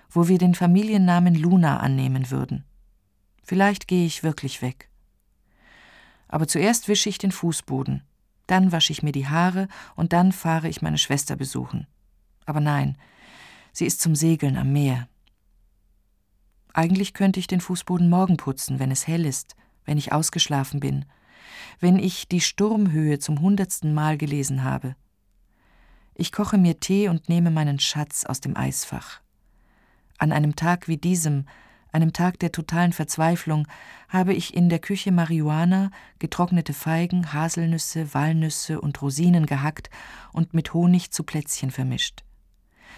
wo wir den Familiennamen Luna annehmen würden. Vielleicht gehe ich wirklich weg. Aber zuerst wische ich den Fußboden, Dann wasche ich mir die Haare und dann fahre ich meine Schwester besuchen. Aber nein, sie ist zum Segeln am Meer. Eigentlich könnte ich den Fußboden morgen putzen, wenn es hell ist, wenn ich ausgeschlafen bin, wenn ich die Sturmhöhe zum hundertsten Mal gelesen habe. Ich koche mir Tee und nehme meinen Schatz aus dem Eisfach. An einem Tag wie diesem, einem Tag der totalen Verzweiflung, habe ich in der Küche Marihuana, getrocknete Feigen, Haselnüsse, Walnüsse und Rosinen gehackt und mit Honig zu Plätzchen vermischt.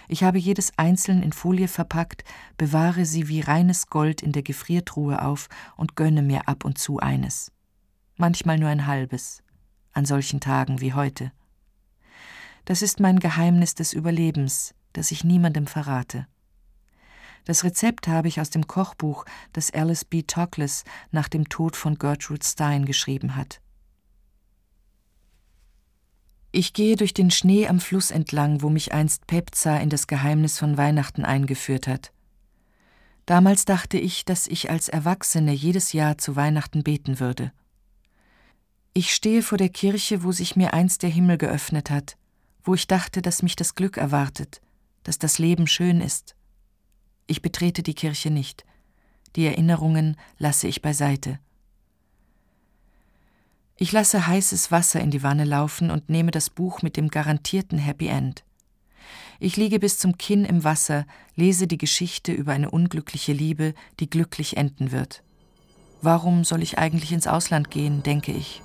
Ich habe jedes einzeln in Folie verpackt, bewahre sie wie reines Gold in der Gefriertruhe auf und gönne mir ab und zu eines. Manchmal nur ein halbes, an solchen Tagen wie heute. Das ist mein Geheimnis des Überlebens, das ich niemandem verrate. Das Rezept habe ich aus dem Kochbuch, das Alice B. Toklas nach dem Tod von Gertrude Stein geschrieben hat. Ich gehe durch den Schnee am Fluss entlang, wo mich einst Pepza in das Geheimnis von Weihnachten eingeführt hat. Damals dachte ich, dass ich als Erwachsene jedes Jahr zu Weihnachten beten würde. Ich stehe vor der Kirche, wo sich mir einst der Himmel geöffnet hat, wo ich dachte, dass mich das Glück erwartet, dass das Leben schön ist. Ich betrete die Kirche nicht, die Erinnerungen lasse ich beiseite. Ich lasse heißes Wasser in die Wanne laufen und nehme das Buch mit dem garantierten Happy End. Ich liege bis zum Kinn im Wasser, lese die Geschichte über eine unglückliche Liebe, die glücklich enden wird. Warum soll ich eigentlich ins Ausland gehen, denke ich.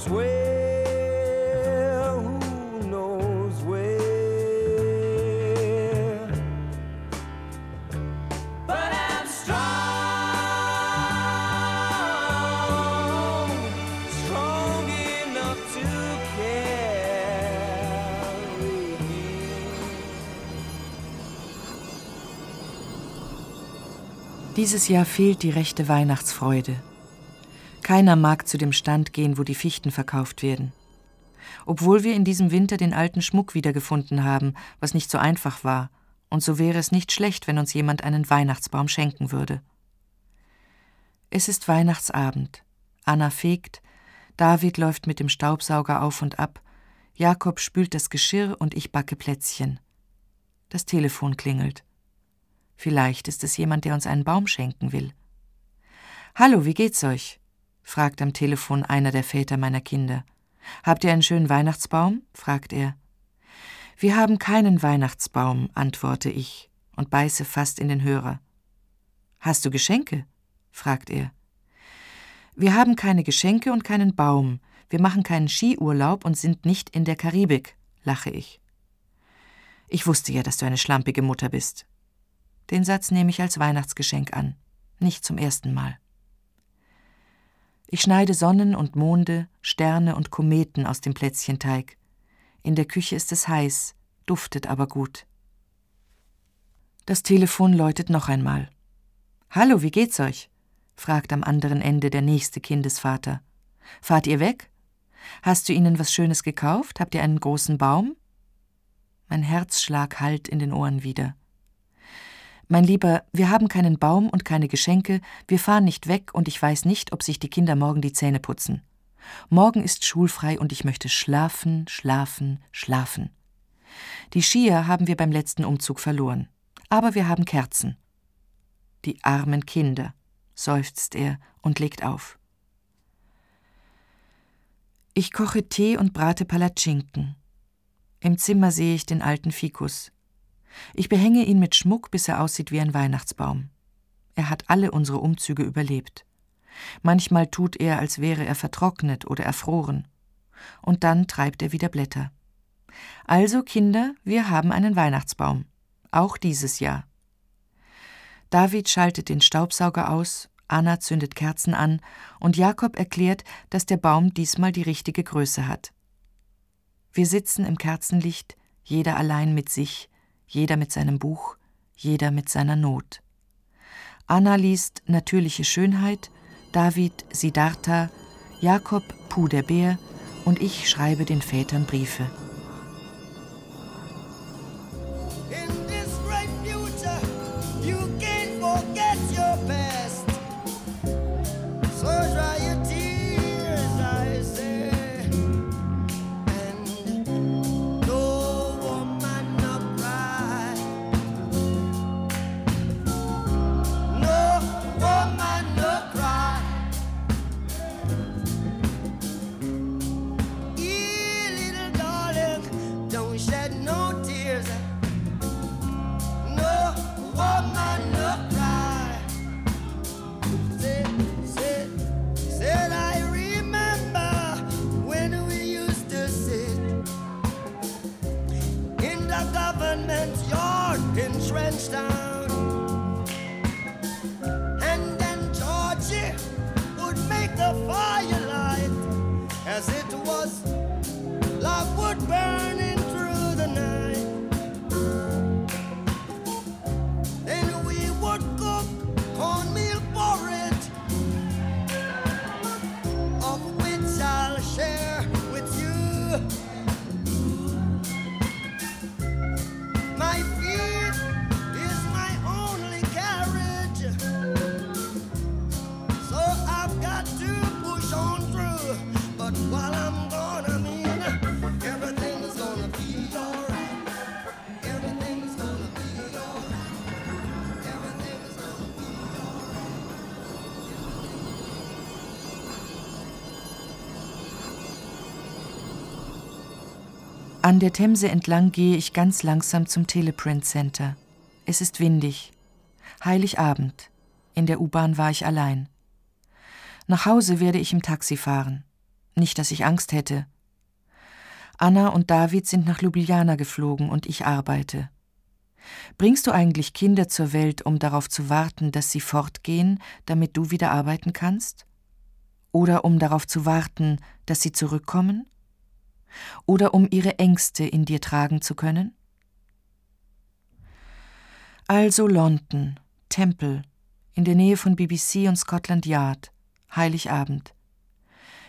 Knows where, who knows where. But I'm strong, strong enough to carry Dieses Jahr fehlt die rechte Weihnachtsfreude. Keiner mag zu dem Stand gehen, wo die Fichten verkauft werden. Obwohl wir in diesem Winter den alten Schmuck wiedergefunden haben, was nicht so einfach war, und so wäre es nicht schlecht, wenn uns jemand einen Weihnachtsbaum schenken würde. Es ist Weihnachtsabend. Anna fegt, David läuft mit dem Staubsauger auf und ab, Jakob spült das Geschirr und ich backe Plätzchen. Das Telefon klingelt. Vielleicht ist es jemand, der uns einen Baum schenken will. Hallo, wie geht's euch? Fragt am Telefon einer der Väter meiner Kinder. Habt ihr einen schönen Weihnachtsbaum? fragt er. Wir haben keinen Weihnachtsbaum, antworte ich und beiße fast in den Hörer. Hast du Geschenke? fragt er. Wir haben keine Geschenke und keinen Baum. Wir machen keinen Skiurlaub und sind nicht in der Karibik, lache ich. Ich wusste ja, dass du eine schlampige Mutter bist. Den Satz nehme ich als Weihnachtsgeschenk an, nicht zum ersten Mal. Ich schneide Sonnen und Monde, Sterne und Kometen aus dem Plätzchenteig. In der Küche ist es heiß, duftet aber gut. Das Telefon läutet noch einmal. Hallo, wie geht's euch? fragt am anderen Ende der nächste Kindesvater. Fahrt ihr weg? Hast du ihnen was Schönes gekauft? Habt ihr einen großen Baum? Mein Herzschlag hallt in den Ohren wieder. Mein Lieber, wir haben keinen Baum und keine Geschenke, wir fahren nicht weg und ich weiß nicht, ob sich die Kinder morgen die Zähne putzen. Morgen ist schulfrei und ich möchte schlafen, schlafen, schlafen. Die Skier haben wir beim letzten Umzug verloren. Aber wir haben Kerzen. Die armen Kinder, seufzt er und legt auf. Ich koche Tee und brate Palatschinken. Im Zimmer sehe ich den alten Fikus. Ich behänge ihn mit Schmuck, bis er aussieht wie ein Weihnachtsbaum. Er hat alle unsere Umzüge überlebt. Manchmal tut er, als wäre er vertrocknet oder erfroren. Und dann treibt er wieder Blätter. Also, Kinder, wir haben einen Weihnachtsbaum. Auch dieses Jahr. David schaltet den Staubsauger aus, Anna zündet Kerzen an und Jakob erklärt, dass der Baum diesmal die richtige Größe hat. Wir sitzen im Kerzenlicht, jeder allein mit sich, jeder mit seinem Buch, jeder mit seiner Not. Anna liest Natürliche Schönheit, David Siddhartha, Jakob Puh der Bär und ich schreibe den Vätern Briefe. An der Themse entlang gehe ich ganz langsam zum Teleprint Center. Es ist windig. Heiligabend. In der U-Bahn war ich allein. Nach Hause werde ich im Taxi fahren. Nicht, dass ich Angst hätte. Anna und David sind nach Ljubljana geflogen und ich arbeite. Bringst du eigentlich Kinder zur Welt, um darauf zu warten, dass sie fortgehen, damit du wieder arbeiten kannst? Oder um darauf zu warten, dass sie zurückkommen? Oder um ihre Ängste in dir tragen zu können? Also London, Temple, in der Nähe von BBC und Scotland Yard, Heiligabend.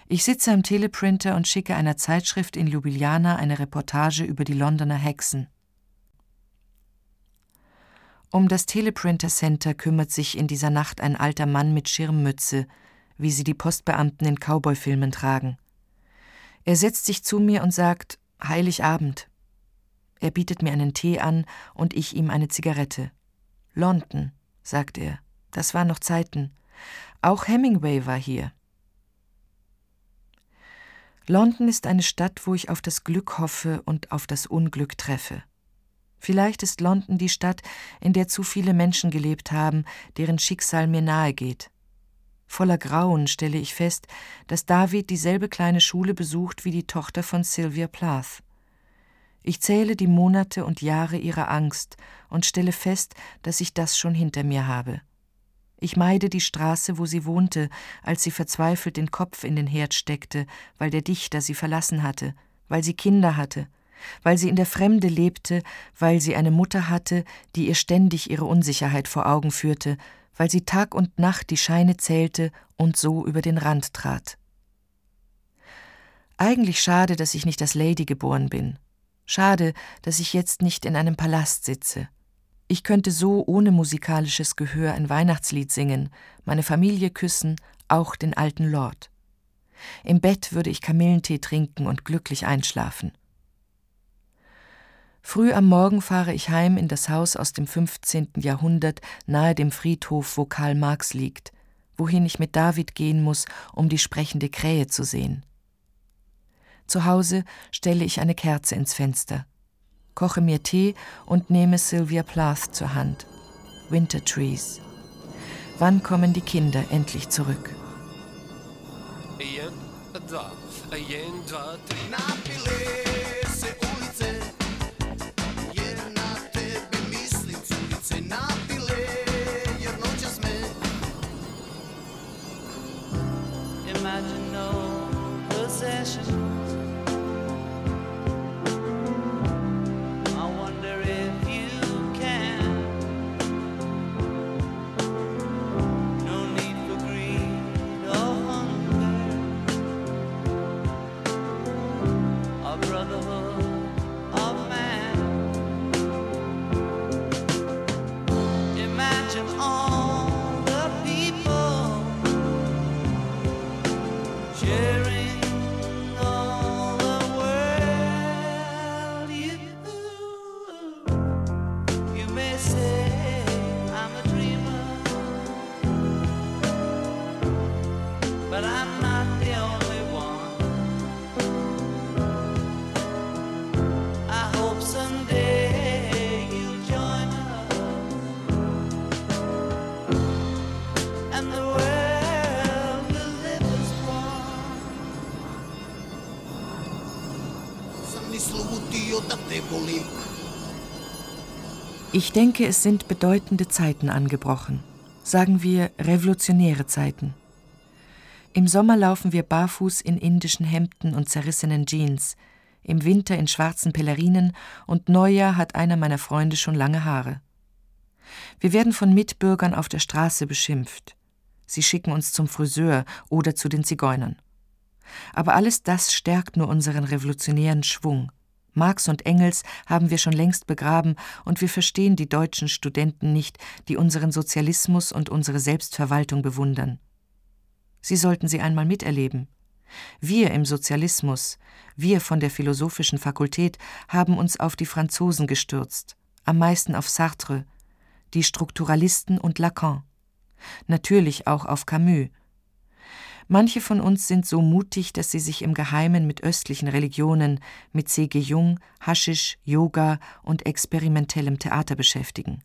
Ich sitze am Teleprinter und schicke einer Zeitschrift in Ljubljana eine Reportage über die Londoner Hexen. Um das Teleprinter Center kümmert sich in dieser Nacht ein alter Mann mit Schirmmütze, wie sie die Postbeamten in Cowboy-Filmen tragen. Er setzt sich zu mir und sagt Heiligabend. Er bietet mir einen Tee an und ich ihm eine Zigarette. London, sagt er, das waren noch Zeiten. Auch Hemingway war hier. London ist eine Stadt, wo ich auf das Glück hoffe und auf das Unglück treffe. Vielleicht ist London die Stadt, in der zu viele Menschen gelebt haben, deren Schicksal mir nahe geht. Voller Grauen stelle ich fest, dass David dieselbe kleine Schule besucht wie die Tochter von Sylvia Plath. Ich zähle die Monate und Jahre ihrer Angst und stelle fest, dass ich das schon hinter mir habe. Ich meide die Straße, wo sie wohnte, als sie verzweifelt den Kopf in den Herd steckte, weil der Dichter sie verlassen hatte, weil sie Kinder hatte, weil sie in der Fremde lebte, weil sie eine Mutter hatte, die ihr ständig ihre Unsicherheit vor Augen führte, weil sie Tag und Nacht die Scheine zählte und so über den Rand trat. Eigentlich schade, dass ich nicht als Lady geboren bin. Schade, dass ich jetzt nicht in einem Palast sitze. Ich könnte so ohne musikalisches Gehör ein Weihnachtslied singen, meine Familie küssen, auch den alten Lord. Im Bett würde ich Kamillentee trinken und glücklich einschlafen. Früh am Morgen fahre ich heim in das Haus aus dem 15. Jahrhundert nahe dem Friedhof, wo Karl Marx liegt, wohin ich mit David gehen muss, um die sprechende Krähe zu sehen. Zu Hause stelle ich eine Kerze ins Fenster, koche mir Tee und nehme Sylvia Plath zur Hand. Winter Trees. Wann kommen die Kinder endlich zurück? Jeden, dva, jeden, dva, tri. special. Ich denke, es sind bedeutende Zeiten angebrochen. Sagen wir revolutionäre Zeiten. Im Sommer laufen wir barfuß in indischen Hemden und zerrissenen Jeans, im Winter in schwarzen Pellerinen und Neujahr hat einer meiner Freunde schon lange Haare. Wir werden von Mitbürgern auf der Straße beschimpft. Sie schicken uns zum Friseur oder zu den Zigeunern. Aber alles das stärkt nur unseren revolutionären Schwung. Marx und Engels haben wir schon längst begraben und wir verstehen die deutschen Studenten nicht, die unseren Sozialismus und unsere Selbstverwaltung bewundern. Sie sollten sie einmal miterleben. Wir im Sozialismus, wir von der Philosophischen Fakultät haben uns auf die Franzosen gestürzt, am meisten auf Sartre, die Strukturalisten und Lacan, natürlich auch auf Camus. Manche von uns sind so mutig, dass sie sich im Geheimen mit östlichen Religionen, mit C.G. Jung, Haschisch, Yoga und experimentellem Theater beschäftigen.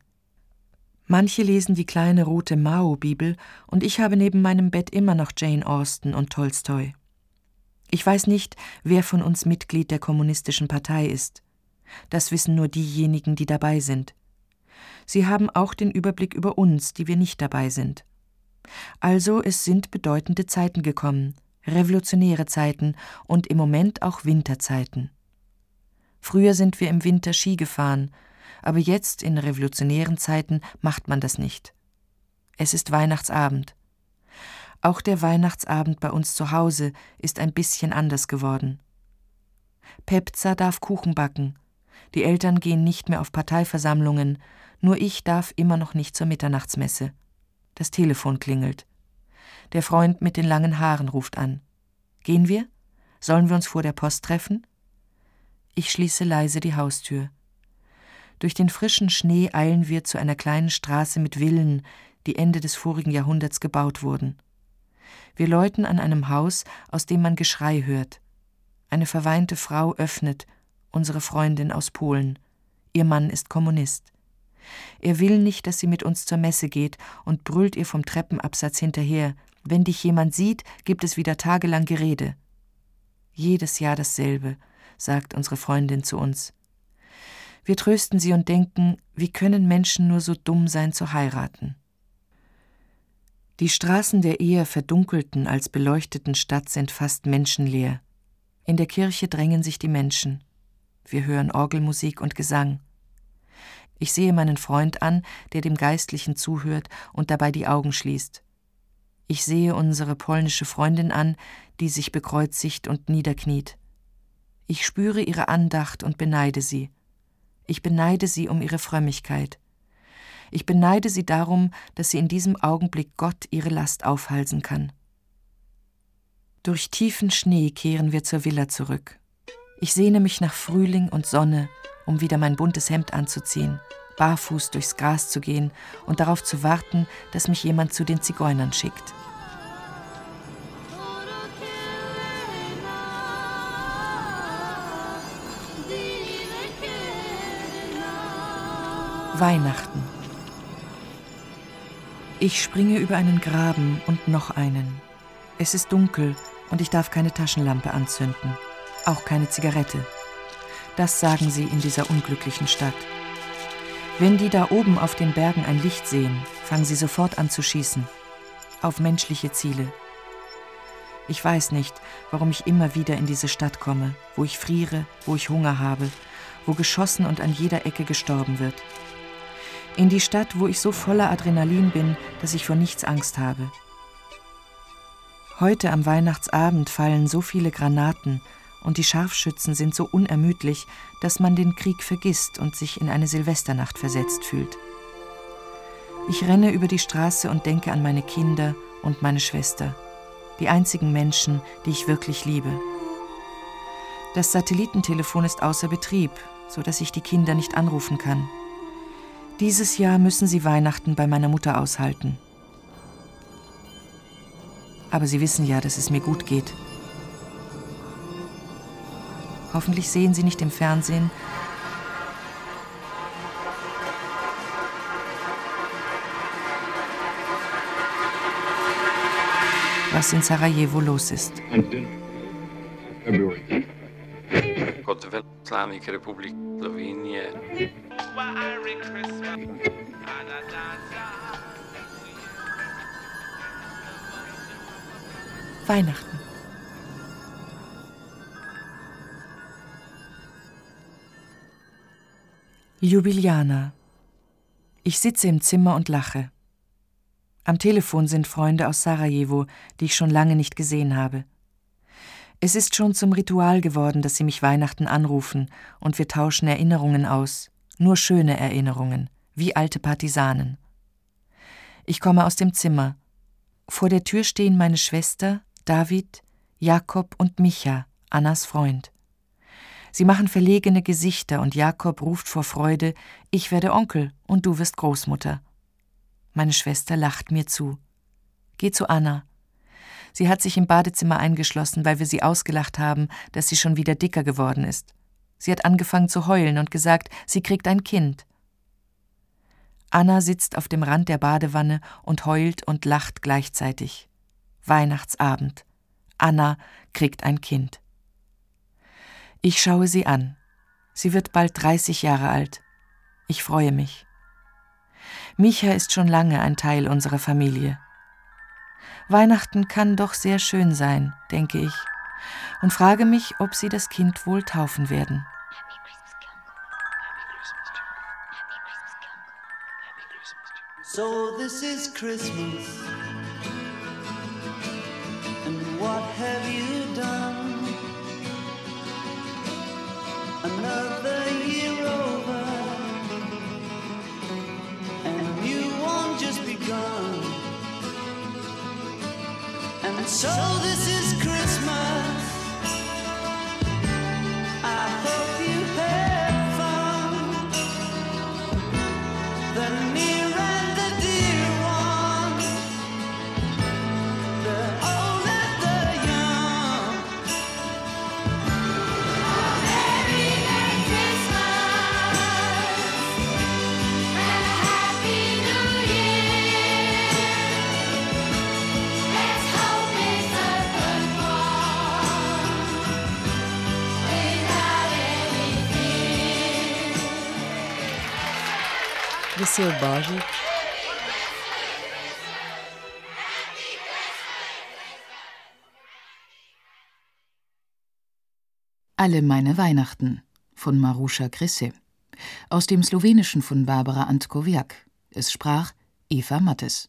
Manche lesen die kleine rote Mao-Bibel und ich habe neben meinem Bett immer noch Jane Austen und Tolstoi. Ich weiß nicht, wer von uns Mitglied der Kommunistischen Partei ist. Das wissen nur diejenigen, die dabei sind. Sie haben auch den Überblick über uns, die wir nicht dabei sind. Also es sind bedeutende Zeiten gekommen, revolutionäre Zeiten und im Moment auch Winterzeiten. Früher sind wir im Winter Ski gefahren, aber jetzt in revolutionären Zeiten macht man das nicht. Es ist Weihnachtsabend. Auch der Weihnachtsabend bei uns zu Hause ist ein bisschen anders geworden. Pepza darf Kuchen backen. Die Eltern gehen nicht mehr auf Parteiversammlungen, nur ich darf immer noch nicht zur Mitternachtsmesse. Das Telefon klingelt. Der Freund mit den langen Haaren ruft an. Gehen wir? Sollen wir uns vor der Post treffen? Ich schließe leise die Haustür. Durch den frischen Schnee eilen wir zu einer kleinen Straße mit Villen, die Ende des vorigen Jahrhunderts gebaut wurden. Wir läuten an einem Haus, aus dem man Geschrei hört. Eine verweinte Frau öffnet, unsere Freundin aus Polen. Ihr Mann ist Kommunist. Er will nicht, dass sie mit uns zur Messe geht und brüllt ihr vom Treppenabsatz hinterher. Wenn dich jemand sieht, gibt es wieder tagelang Gerede. Jedes Jahr dasselbe, sagt unsere Freundin zu uns. Wir trösten sie und denken, wie können Menschen nur so dumm sein zu heiraten? Die Straßen der eher verdunkelten als beleuchteten Stadt sind fast menschenleer. In der Kirche drängen sich die Menschen. Wir hören Orgelmusik und Gesang. Ich sehe meinen Freund an, der dem Geistlichen zuhört und dabei die Augen schließt. Ich sehe unsere polnische Freundin an, die sich bekreuzigt und niederkniet. Ich spüre ihre Andacht und beneide sie. Ich beneide sie um ihre Frömmigkeit. Ich beneide sie darum, dass sie in diesem Augenblick Gott ihre Last aufhalsen kann. Durch tiefen Schnee kehren wir zur Villa zurück. Ich sehne mich nach Frühling und Sonne, um wieder mein buntes Hemd anzuziehen, barfuß durchs Gras zu gehen und darauf zu warten, dass mich jemand zu den Zigeunern schickt. Weihnachten. Ich springe über einen Graben und noch einen. Es ist dunkel und ich darf keine Taschenlampe anzünden, auch keine Zigarette. Das sagen sie in dieser unglücklichen Stadt. Wenn die da oben auf den Bergen ein Licht sehen, fangen sie sofort an zu schießen. Auf menschliche Ziele. Ich weiß nicht, warum ich immer wieder in diese Stadt komme, wo ich friere, wo ich Hunger habe, wo geschossen und an jeder Ecke gestorben wird. In die Stadt, wo ich so voller Adrenalin bin, dass ich vor nichts Angst habe. Heute am Weihnachtsabend fallen so viele Granaten und die Scharfschützen sind so unermüdlich, dass man den Krieg vergisst und sich in eine Silvesternacht versetzt fühlt. Ich renne über die Straße und denke an meine Kinder und meine Schwester, die einzigen Menschen, die ich wirklich liebe. Das Satellitentelefon ist außer Betrieb, so dass ich die Kinder nicht anrufen kann. Dieses Jahr müssen sie Weihnachten bei meiner Mutter aushalten. Aber sie wissen ja, dass es mir gut geht. Hoffentlich sehen sie nicht im Fernsehen, was in Sarajevo los ist. Republik. Weihnachten. Ljubljana. Ich sitze im Zimmer und lache. Am Telefon sind Freunde aus Sarajevo, die ich schon lange nicht gesehen habe. Es ist schon zum Ritual geworden, dass sie mich Weihnachten anrufen und wir tauschen Erinnerungen aus, nur schöne Erinnerungen, wie alte Partisanen. Ich komme aus dem Zimmer. Vor der Tür stehen meine Schwester, David, Jakob und Micha, Annas Freund. Sie machen verlegene Gesichter und Jakob ruft vor Freude, ich werde Onkel und du wirst Großmutter. Meine Schwester lacht mir zu. Geh zu Anna. Sie hat sich im Badezimmer eingeschlossen, weil wir sie ausgelacht haben, dass sie schon wieder dicker geworden ist. Sie hat angefangen zu heulen und gesagt, sie kriegt ein Kind. Anna sitzt auf dem Rand der Badewanne und heult und lacht gleichzeitig. Weihnachtsabend. Anna kriegt ein Kind. Ich schaue sie an. Sie wird bald 30 Jahre alt. Ich freue mich. Micha ist schon lange ein Teil unserer Familie. Weihnachten kann doch sehr schön sein, denke ich, und frage mich, ob sie das Kind wohl taufen werden. So this is Christmas. And what have so this is Božič, Alle meine Weihnachten von Maruscha Krisse. Aus dem Slowenischen von Barbara Antkowiak. Es sprach Eva Mattes.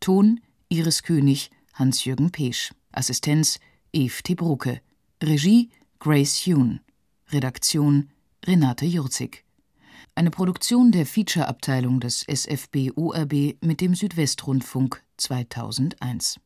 Ton Iris König, Hans-Jürgen Pesch. Assistenz Eve Tebruke. Regie Grace Hune. Redaktion Renate Jurzig. Eine Produktion der Feature-Abteilung des SFB ORB mit dem Südwestrundfunk 2001.